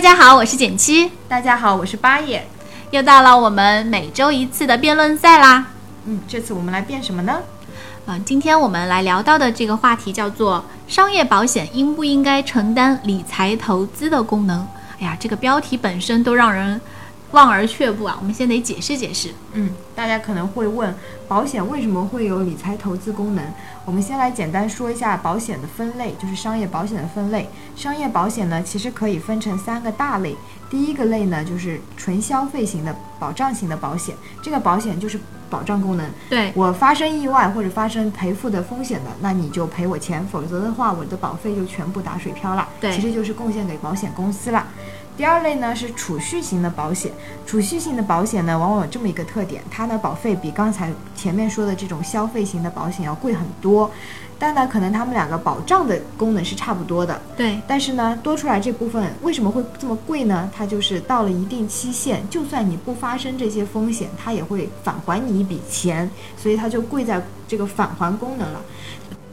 大家好，我是简七。大家好，我是八爷。又到了我们每周一次的辩论赛啦。嗯，这次我们来辩什么呢？嗯，今天我们来聊到的这个话题叫做商业保险应不应该承担理财投资的功能？哎呀，这个标题本身都让人望而却步啊！我们先得解释解释。嗯，大家可能会问，保险为什么会有理财投资功能？我们先来简单说一下保险的分类，就是商业保险的分类。商业保险呢，其实可以分成三个大类。第一个类呢，就是纯消费型的保障型的保险，这个保险就是保障功能。对我发生意外或者发生赔付的风险的，那你就赔我钱，否则的话，我的保费就全部打水漂了。对其实就是贡献给保险公司了。第二类呢是储蓄型的保险，储蓄型的保险呢，往往有这么一个特点，它的保费比刚才前面说的这种消费型的保险要贵很多，但呢，可能他们两个保障的功能是差不多的，对但是呢，多出来这部分为什么会这么贵呢？它就是到了一定期限，就算你不发生这些风险，它也会返还你一笔钱，所以它就贵在这个返还功能了。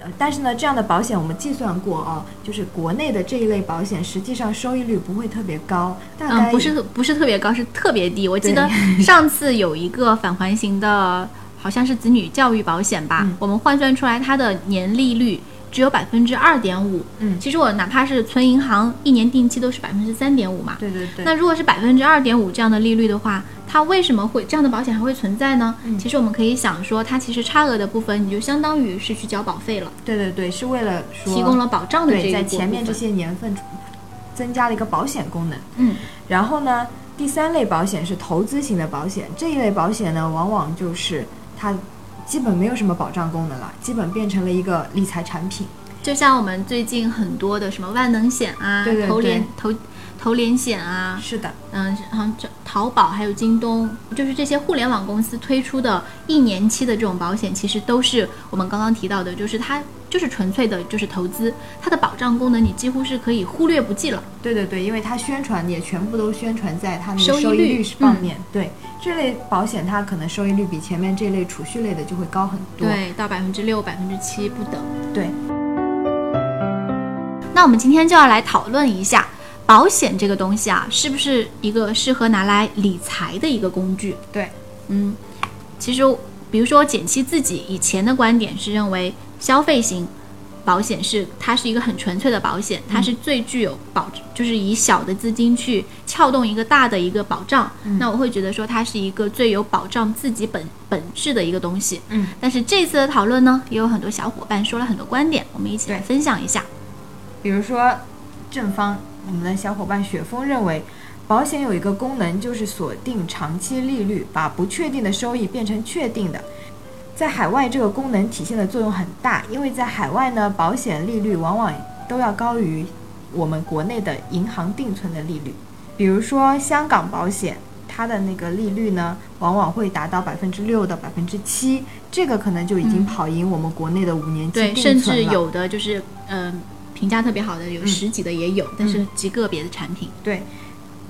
呃但是呢，这样的保险我们计算过啊，就是国内的这一类保险，实际上收益率不会特别高，大概嗯，不是不是特别高，是特别低。我记得上次有一个返还型的，好像是子女教育保险吧，嗯我们换算出来它的年利率只有百分之二点五。嗯其实我哪怕是存银行，一年定期都是百分之三点五嘛。对对对，那如果是百分之二点五这样的利率的话，它为什么会这样的保险还会存在呢？嗯其实我们可以想说，它其实差额的部分你就相当于是去交保费了，对对对，是为了说提供了保障的这对，在前面这些年份增加了一个保险功能。嗯然后呢，第三类保险是投资型的保险，这一类保险呢，往往就是它基本没有什么保障功能了，基本变成了一个理财产品。就像我们最近很多的什么万能险啊，对对投联对投投连险啊，是的，嗯，好像这淘宝还有京东，就是这些互联网公司推出的一年期的这种保险，其实都是我们刚刚提到的，就是它就是纯粹的就是投资，它的保障功能你几乎是可以忽略不计了。对对对，因为它宣传也全部都宣传在它那收益率个收益率方面。对，这类保险它可能收益率比前面这类储蓄类的就会高很多。对，到百分之六、百分之七不等。对那我们今天就要来讨论一下保险这个东西啊，是不是一个适合拿来理财的一个工具？对，嗯，其实比如说简七自己以前的观点是认为消费型保险是它是一个很纯粹的保险，它是最具有保，就是以小的资金去撬动一个大的一个保障。那我会觉得说它是一个最有保障自己本本质的一个东西。嗯，但是这次的讨论呢，也有很多小伙伴说了很多观点，我们一起来分享一下。比如说正方，我们的小伙伴雪峰认为，保险有一个功能就是锁定长期利率，把不确定的收益变成确定的。在海外，这个功能体现的作用很大，因为在海外呢，保险利率往往都要高于我们国内的银行定存的利率。比如说香港保险，它的那个利率呢，往往会达到百分之六到百分之七，这个可能就已经嗯跑赢我们国内的五年期，定存了。对，甚至有的就是嗯、呃评价特别好的有嗯十几的也有，但是极个别的产品。对，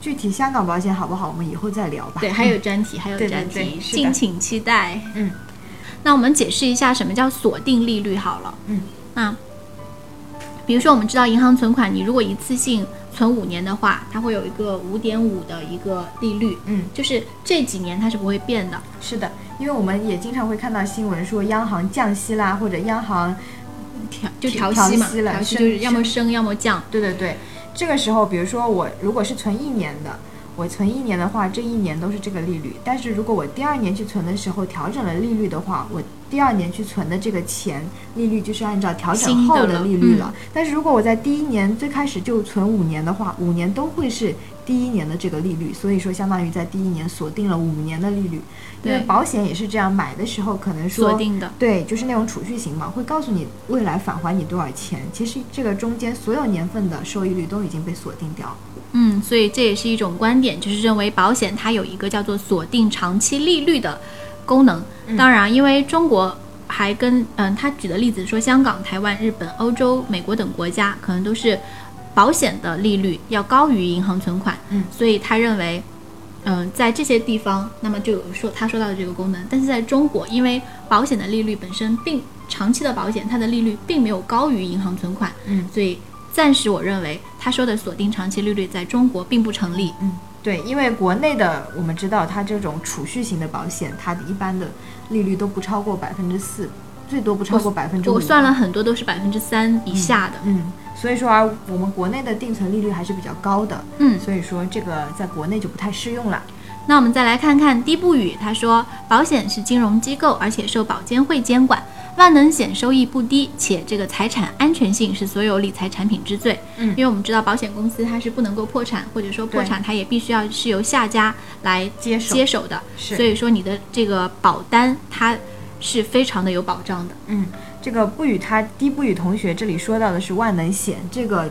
具体香港保险好不好，我们以后再聊吧。对，还有专题，还有专题，敬请期待。嗯，那我们解释一下什么叫锁定利率好了。嗯，那比如说我们知道银行存款，你如果一次性存五年的话，它会有一个五点五的一个利率，嗯，就是这几年它是不会变的。是的，因为我们也经常会看到新闻说央行降息啦，或者央行，调就调调息嘛，调息了调息就是要么升要么降。对对对，这个时候，比如说我如果是存一年的，我存一年的话，这一年都是这个利率。但是如果我第二年去存的时候调整了利率的话，我第二年去存的这个钱利率就是按照调整后的利率了。嗯但是如果我在第一年最开始就存五年的话，五年都会是第一年的这个利率，所以说相当于在第一年锁定了五年的利率。因为对保险也是这样，买的时候可能说锁定的。对，就是那种储蓄型嘛，会告诉你未来返还你多少钱。其实这个中间所有年份的收益率都已经被锁定掉了。嗯，所以这也是一种观点，就是认为保险它有一个叫做锁定长期利率的功能。当然，因为中国还跟嗯，他举的例子说，香港、台湾、日本、欧洲、美国等国家可能都是保险的利率要高于银行存款，嗯所以他认为。嗯，在这些地方，那么就有说他说到的这个功能，但是在中国，因为保险的利率本身并长期的保险，它的利率并没有高于银行存款，嗯，所以暂时我认为他说的锁定长期利率在中国并不成立。对，因为国内的我们知道，它这种储蓄型的保险，它的一般的利率都不超过百分之四，最多不超过百分之五。我算了，很多都是百分之三以下的。嗯，所以说啊我们国内的定存利率还是比较高的，嗯，所以说这个在国内就不太适用了。那我们再来看看低步语，他说保险是金融机构，而且受保监会监管，万能险收益不低，且这个财产安全性是所有理财产品之最。嗯。因为我们知道保险公司它是不能够破产，或者说破产它也必须要是由下家来接手。接手的，是。所以说你的这个保单它是非常的有保障的。嗯，这个不与他低不与同学这里说到的是万能险，这个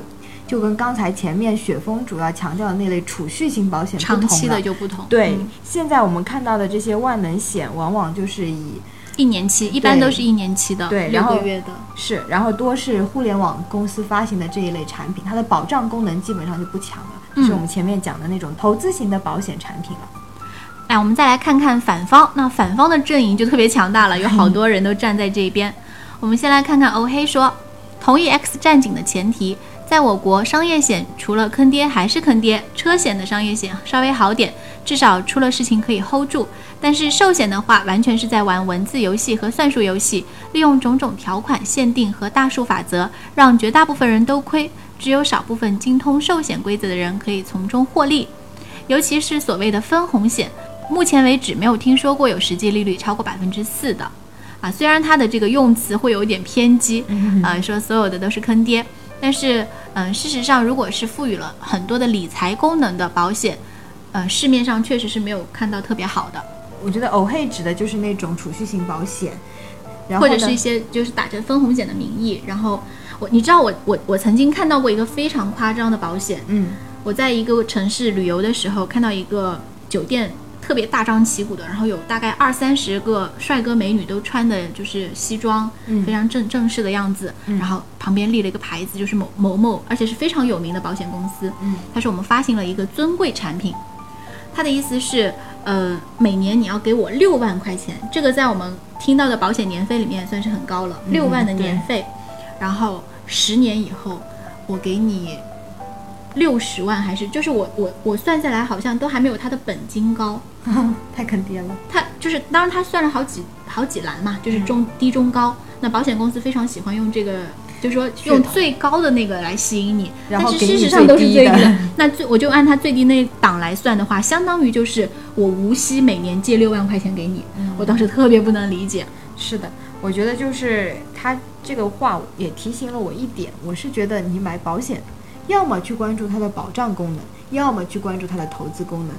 就跟刚才前面雪峰主要强调的那类储蓄型保险不同长期的就不同，对，嗯。现在我们看到的这些万能险，往往就是以一年期一般都是一年期的，对然后个月的。是，然后多是互联网公司发行的这一类产品，它的保障功能基本上就不强了，嗯是我们前面讲的那种投资型的保险产品了。哎，我们再来看看反方，那反方的阵营就特别强大了，有好多人都站在这边。我们先来看看欧黑说，同意 X 战警的前提，在我国商业险除了坑爹还是坑爹，车险的商业险稍微好点，至少出了事情可以 hold 住。但是寿险的话，完全是在玩文字游戏和算术游戏，利用种种条款限定和大数法则，让绝大部分人都亏，只有少部分精通寿险规则的人可以从中获利。尤其是所谓的分红险，目前为止没有听说过有实际利率超过百分之四的。啊，虽然它的这个用词会有一点偏激，啊，说所有的都是坑爹，但是，嗯，事实上，如果是赋予了很多的理财功能的保险，呃，市面上确实是没有看到特别好的，我觉得偶黑指的就是那种储蓄型保险，然后或者是一些就是打着分红险的名义，然后我你知道我我我曾经看到过一个非常夸张的保险，嗯我在一个城市旅游的时候，看到一个酒店特别大张旗鼓的，然后有大概二三十个帅哥美女都穿的就是西装，嗯非常正正式的样子，然后旁边立了一个牌子，就是某某某，而且是非常有名的保险公司。嗯，他说我们发行了一个尊贵产品，他的意思是，呃，每年你要给我六万块钱，这个在我们听到的保险年费里面算是很高了，六万的年费，然后十年以后我给你六十万，还是就是我我我算下来好像都还没有他的本金高，太坑爹了。他就是当然他算了好几好几栏嘛，就是中、低中高，那保险公司非常喜欢用这个。就是说用最高的那个来吸引你，但是事实上都是最低的最低的。那最我就按它最低那档来算的话，相当于就是我无息每年借六万块钱给你。我当时特别不能理解。是的，我觉得就是他这个话也提醒了我一点，我是觉得你买保险，要么去关注它的保障功能，要么去关注它的投资功能。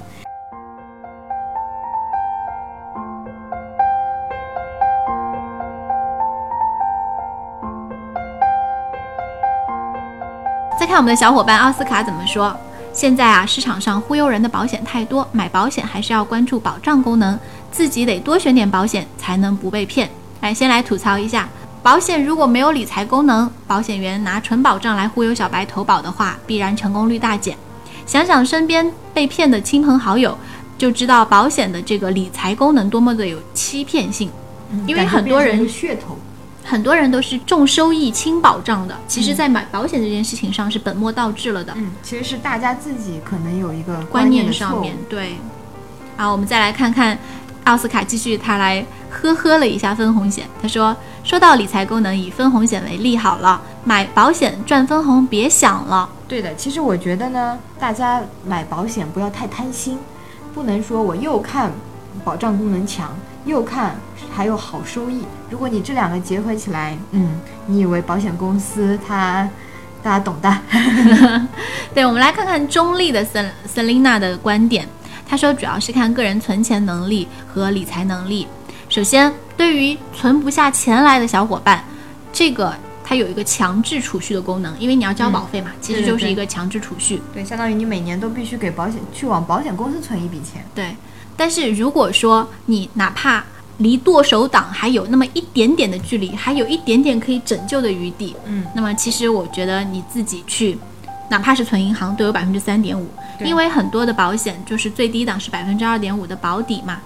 看我们的小伙伴奥斯卡怎么说？现在啊，市场上忽悠人的保险太多，买保险还是要关注保障功能，自己得多选点保险，才能不被骗。来，先来吐槽一下，保险如果没有理财功能，保险员拿纯保障来忽悠小白投保的话，必然成功率大减。想想身边被骗的亲朋好友，就知道保险的这个理财功能多么的有欺骗性。因为很多人噱头。很多人都是重收益轻保障的，其实，在买保险这件事情上是本末倒置了的。嗯，其实是大家自己可能有一个观念上面，对。好，我们再来看看奥斯卡继续他来呵呵了一下分红险。他说：“说到理财功能，以分红险为例好了，买保险赚分红别想了。对的，其实我觉得呢，大家买保险不要太贪心，不能说我又看保障功能强，又看还有好收益。如果你这两个结合起来，嗯，你以为保险公司它大家懂的？对，我们来看看中立的 Sel Selina 的观点。他说，主要是看个人存钱能力和理财能力。首先，对于存不下钱来的小伙伴，这个它有一个强制储蓄的功能，因为你要交保费嘛，其实就是一个强制储蓄。对，相当于你每年都必须给保险去往保险公司存一笔钱。对，但是如果说你哪怕离剁手党还有那么一点点的距离，还有一点点可以拯救的余地，嗯，那么其实我觉得你自己去，哪怕是存银行都有百分之三点五，因为很多的保险就是最低档是百分之二点五的保底嘛，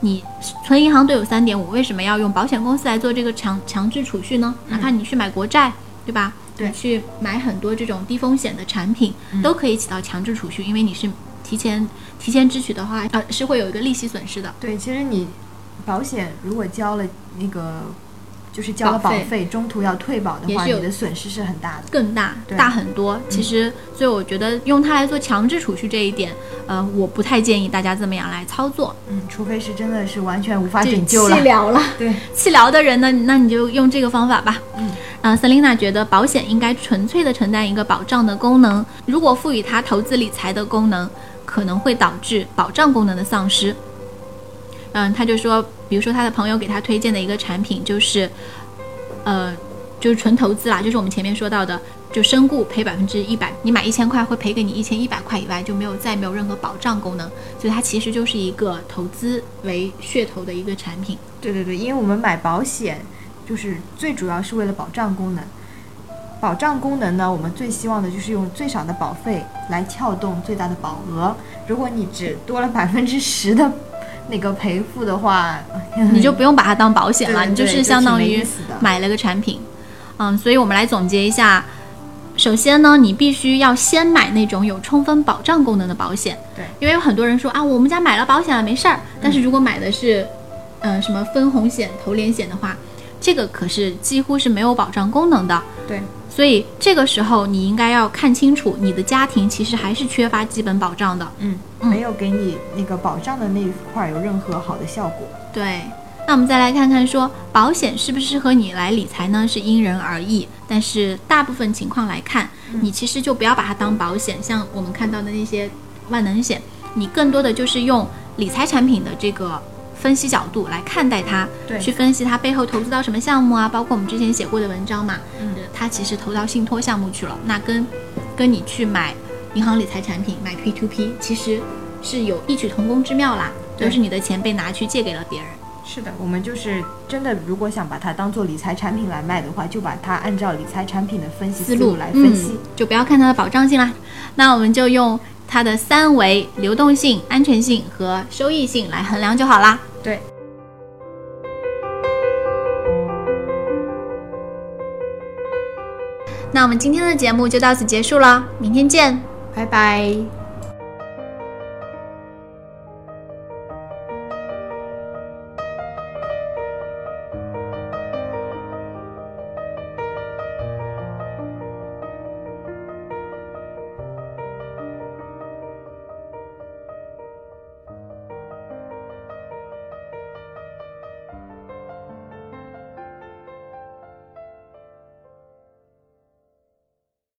你存银行都有三点五，为什么要用保险公司来做这个强强制储蓄呢？哪怕你去买国债，对吧？对。你去买很多这种低风险的产品，都可以起到强制储蓄，因为你是提前提前支取的话，呃，是会有一个利息损失的。对，其实你保险如果交了那个就是交了保费中途要退保的话，你的损失是很大的。更大对大很多。其实，所以我觉得用它来做强制储蓄这一点，呃，我不太建议大家这么样来操作，嗯，除非是真的是完全无法拯救了。气疗了。对，气疗的人呢，那你就用这个方法吧。嗯，呃，Selina 觉得保险应该纯粹的承担一个保障的功能，如果赋予它投资理财的功能，可能会导致保障功能的丧失。嗯，他就说，比如说他的朋友给他推荐的一个产品就是，呃，就是纯投资啦，就是我们前面说到的，就身故赔百分之一百，你买一千块会赔给你一千一百块以外，就没有再没有任何保障功能，所以它其实就是一个投资为噱头的一个产品。对对对，因为我们买保险，就是最主要是为了保障功能。保障功能呢，我们最希望的就是用最少的保费来撬动最大的保额。如果你只多了百分之十的那个赔付的话，你就不用把它当保险了，对你就是相当于买了个产品。嗯，所以我们来总结一下。首先呢，你必须要先买那种有充分保障功能的保险。对，因为有很多人说啊，我们家买了保险了，没事儿。但是如果买的是，嗯、什么分红险、投连险的话，这个可是几乎是没有保障功能的。对所以这个时候你应该要看清楚，你的家庭其实还是缺乏基本保障的。嗯，嗯没有给你那个保障的那一块儿有任何好的效果。对，那我们再来看看说保险适不适合你来理财呢？是因人而异，但是大部分情况来看，你其实就不要把它当保险，像我们看到的那些万能险，你更多的就是用理财产品的这个。分析角度来看待它，对去分析它背后投资到什么项目啊，包括我们之前写过的文章嘛，嗯呃它其实投到信托项目去了，那跟跟你去买银行理财产品买 P to P 其实是有异曲同工之妙啦，对都是你的钱被拿去借给了别人。是的，我们就是真的，如果想把它当做理财产品来卖的话，就把它按照理财产品的分析思路来分析。嗯，就不要看它的保障性啦。那我们就用它的三维流动性、安全性和收益性来衡量就好啦。对，那我们今天的节目就到此结束了，明天见。拜拜。